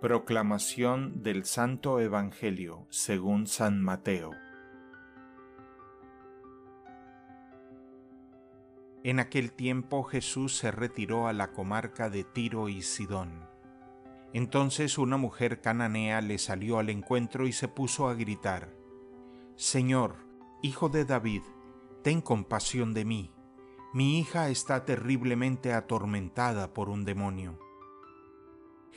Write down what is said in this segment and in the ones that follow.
Proclamación del Santo Evangelio según San Mateo. En aquel tiempo Jesús se retiró a la comarca de Tiro y Sidón. Entonces una mujer cananea le salió al encuentro y se puso a gritar, Señor, Hijo de David, ten compasión de mí. Mi hija está terriblemente atormentada por un demonio.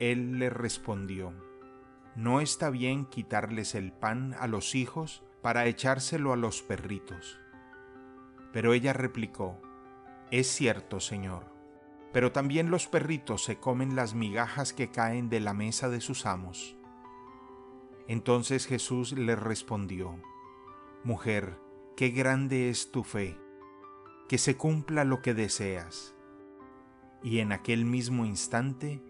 Él le respondió, No está bien quitarles el pan a los hijos para echárselo a los perritos. Pero ella replicó, Es cierto, Señor, pero también los perritos se comen las migajas que caen de la mesa de sus amos. Entonces Jesús le respondió, Mujer, qué grande es tu fe, que se cumpla lo que deseas. Y en aquel mismo instante